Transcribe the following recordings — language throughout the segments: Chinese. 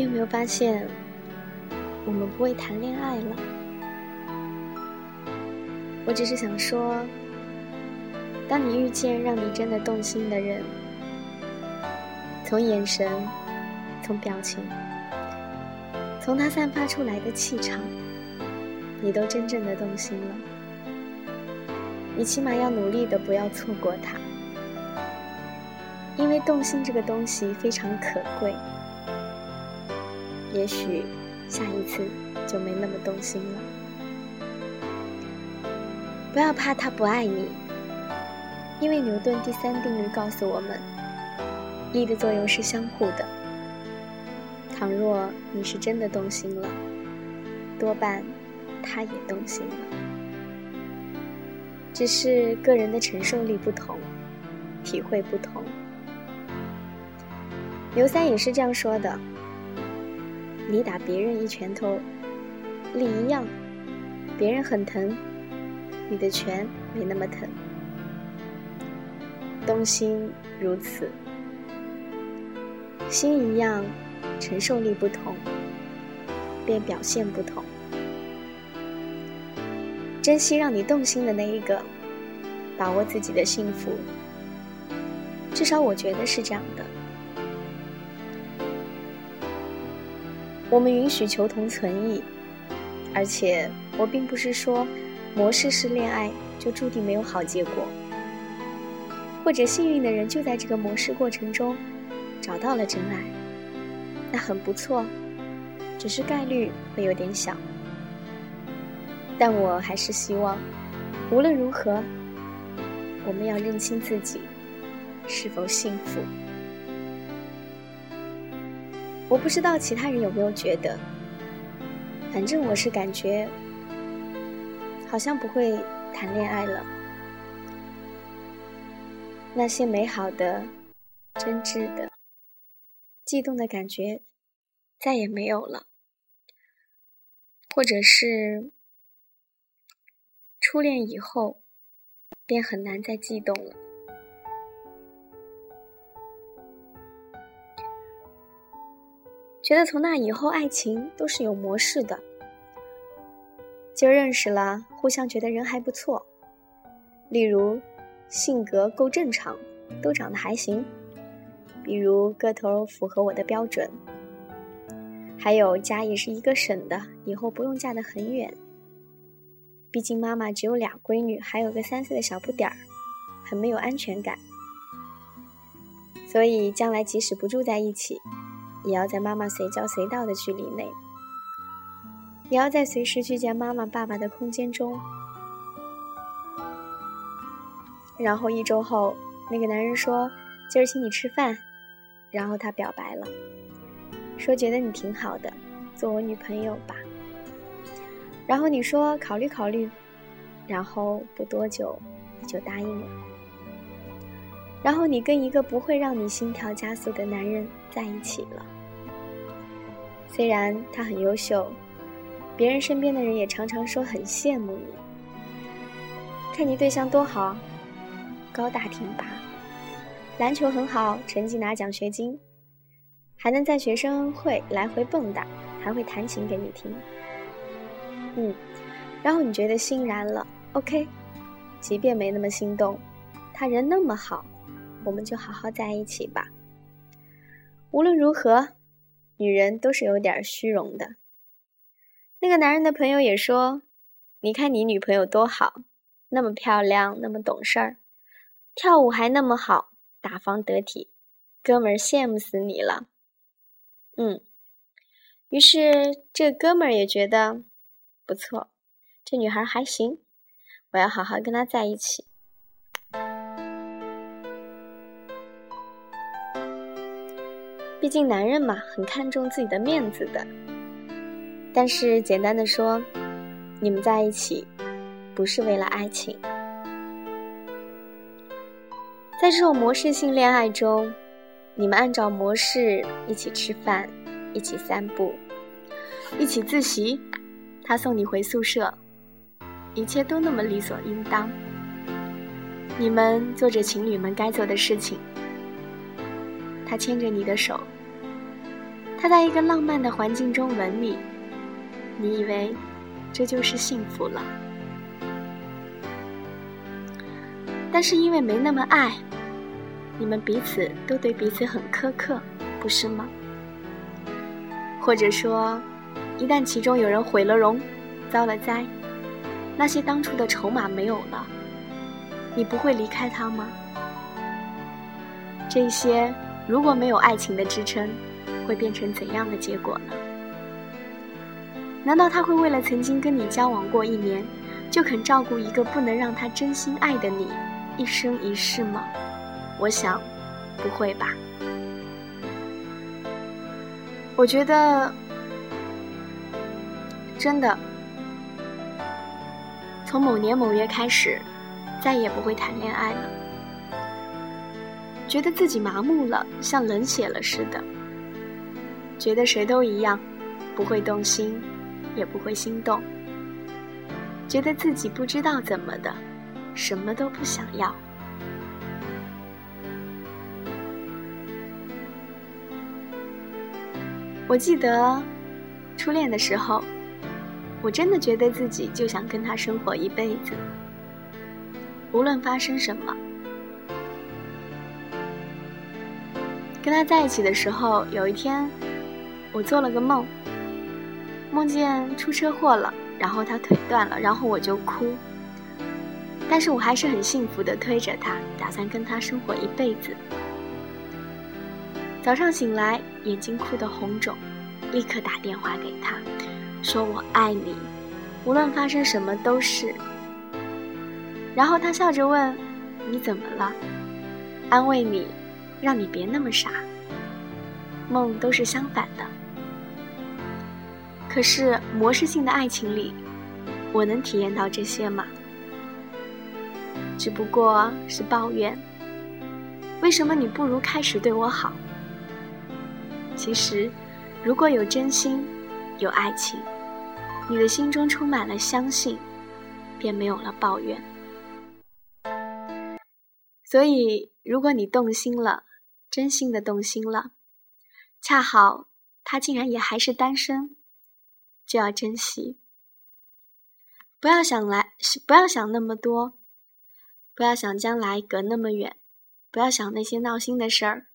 你有没有发现，我们不会谈恋爱了？我只是想说，当你遇见让你真的动心的人，从眼神，从表情，从他散发出来的气场，你都真正的动心了。你起码要努力的不要错过他，因为动心这个东西非常可贵。也许下一次就没那么动心了。不要怕他不爱你，因为牛顿第三定律告诉我们，力的作用是相互的。倘若你是真的动心了，多半他也动心了，只是个人的承受力不同，体会不同。刘三也是这样说的。你打别人一拳头，力一样，别人很疼，你的拳没那么疼。动心如此，心一样，承受力不同，便表现不同。珍惜让你动心的那一个，把握自己的幸福。至少我觉得是这样的。我们允许求同存异，而且我并不是说模式式恋爱就注定没有好结果，或者幸运的人就在这个模式过程中找到了真爱，那很不错，只是概率会有点小。但我还是希望，无论如何，我们要认清自己是否幸福。我不知道其他人有没有觉得，反正我是感觉，好像不会谈恋爱了。那些美好的、真挚的、悸动的感觉再也没有了，或者是初恋以后，便很难再悸动了。觉得从那以后，爱情都是有模式的。就认识了，互相觉得人还不错，例如性格够正常，都长得还行；比如个头符合我的标准，还有家也是一个省的，以后不用嫁得很远。毕竟妈妈只有俩闺女，还有个三岁的小不点儿，很没有安全感。所以将来即使不住在一起。也要在妈妈随叫随到的距离内，也要在随时去见妈妈、爸爸的空间中。然后一周后，那个男人说：“今儿请你吃饭。”然后他表白了，说觉得你挺好的，做我女朋友吧。然后你说考虑考虑，然后不多久你就答应了。然后你跟一个不会让你心跳加速的男人在一起了。虽然他很优秀，别人身边的人也常常说很羡慕你。看你对象多好，高大挺拔，篮球很好，成绩拿奖学金，还能在学生会来回蹦跶，还会弹琴给你听。嗯，然后你觉得欣然了，OK，即便没那么心动，他人那么好。我们就好好在一起吧。无论如何，女人都是有点虚荣的。那个男人的朋友也说：“你看你女朋友多好，那么漂亮，那么懂事儿，跳舞还那么好，大方得体，哥们儿羡慕死你了。”嗯，于是这哥们儿也觉得不错，这女孩还行，我要好好跟她在一起。毕竟男人嘛，很看重自己的面子的。但是简单的说，你们在一起不是为了爱情。在这种模式性恋爱中，你们按照模式一起吃饭，一起散步，一起自习，他送你回宿舍，一切都那么理所应当。你们做着情侣们该做的事情。他牵着你的手，他在一个浪漫的环境中吻你，你以为这就是幸福了。但是因为没那么爱，你们彼此都对彼此很苛刻，不是吗？或者说，一旦其中有人毁了容，遭了灾，那些当初的筹码没有了，你不会离开他吗？这些如果没有爱情的支撑，会变成怎样的结果呢？难道他会为了曾经跟你交往过一年，就肯照顾一个不能让他真心爱的你？一生一世吗？我想，不会吧。我觉得，真的，从某年某月开始，再也不会谈恋爱了。觉得自己麻木了，像冷血了似的。觉得谁都一样，不会动心，也不会心动。觉得自己不知道怎么的。什么都不想要。我记得初恋的时候，我真的觉得自己就想跟他生活一辈子，无论发生什么。跟他在一起的时候，有一天我做了个梦，梦见出车祸了，然后他腿断了，然后我就哭。但是我还是很幸福的推着他，打算跟他生活一辈子。早上醒来，眼睛哭得红肿，立刻打电话给他，说我爱你，无论发生什么都是。然后他笑着问：“你怎么了？”安慰你，让你别那么傻。梦都是相反的。可是模式性的爱情里，我能体验到这些吗？只不过是抱怨，为什么你不如开始对我好？其实，如果有真心，有爱情，你的心中充满了相信，便没有了抱怨。所以，如果你动心了，真心的动心了，恰好他竟然也还是单身，就要珍惜，不要想来，不要想那么多。不要想将来隔那么远，不要想那些闹心的事儿。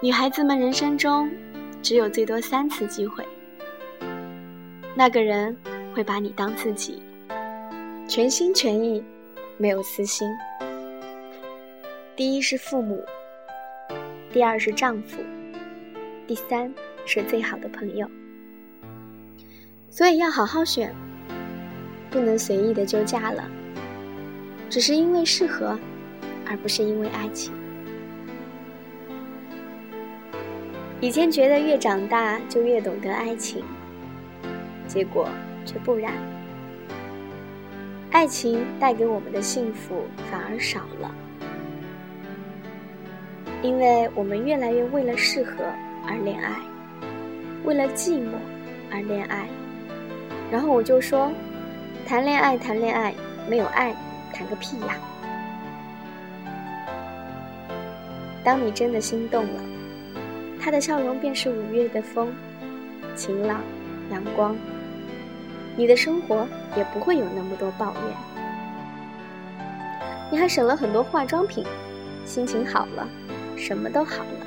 女孩子们人生中只有最多三次机会，那个人会把你当自己，全心全意，没有私心。第一是父母，第二是丈夫，第三是最好的朋友。所以要好好选，不能随意的就嫁了，只是因为适合，而不是因为爱情。以前觉得越长大就越懂得爱情，结果却不然，爱情带给我们的幸福反而少了，因为我们越来越为了适合而恋爱，为了寂寞而恋爱。然后我就说，谈恋爱谈恋爱，没有爱，谈个屁呀！当你真的心动了，他的笑容便是五月的风，晴朗阳光，你的生活也不会有那么多抱怨，你还省了很多化妆品，心情好了，什么都好了。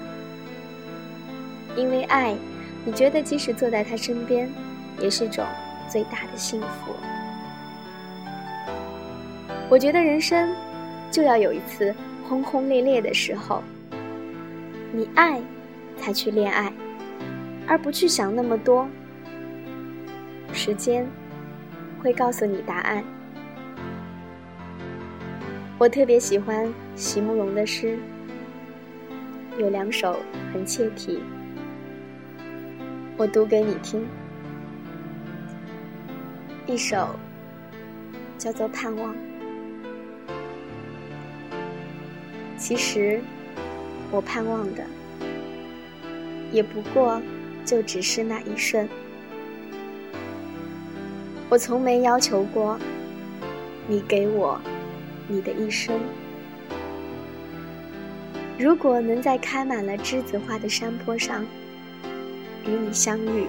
因为爱，你觉得即使坐在他身边，也是种。最大的幸福，我觉得人生就要有一次轰轰烈烈的时候。你爱，才去恋爱，而不去想那么多。时间会告诉你答案。我特别喜欢席慕容的诗，有两首很切题，我读给你听。一首叫做《盼望》。其实，我盼望的也不过就只是那一瞬。我从没要求过你给我你的一生。如果能在开满了栀子花的山坡上与你相遇，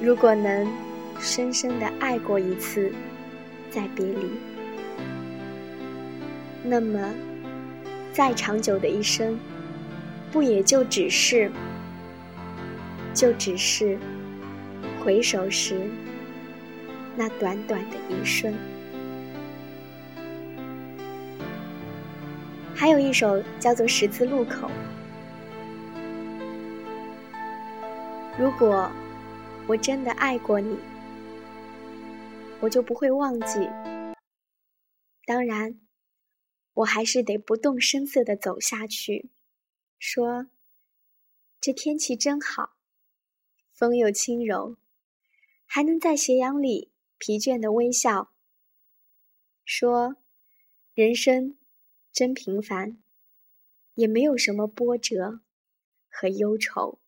如果能深深的爱过一次，再别离，那么再长久的一生，不也就只是，就只是回首时那短短的一瞬。还有一首叫做《十字路口》。如果我真的爱过你，我就不会忘记。当然，我还是得不动声色的走下去，说：“这天气真好，风又轻柔，还能在斜阳里疲倦的微笑。”说：“人生。”真平凡，也没有什么波折和忧愁。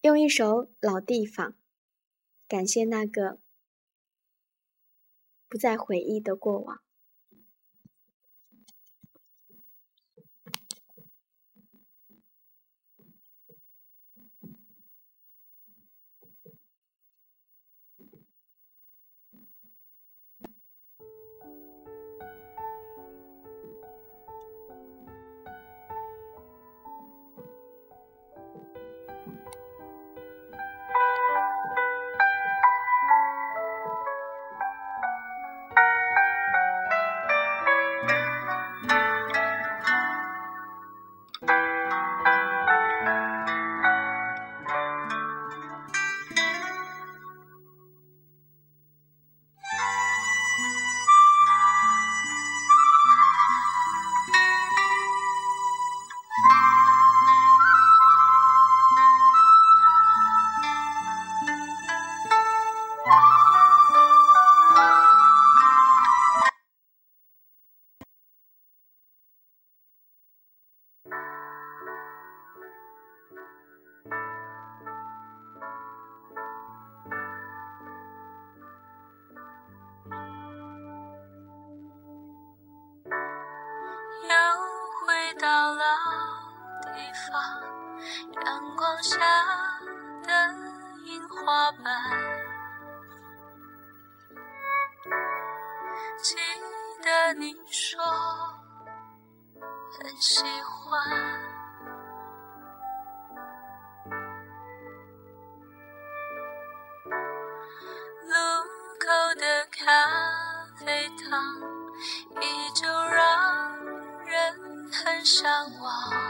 用一首老地方，感谢那个不再回忆的过往。地方阳光下的樱花瓣，记得你说很喜欢。路口的咖啡糖，依旧让人很向往。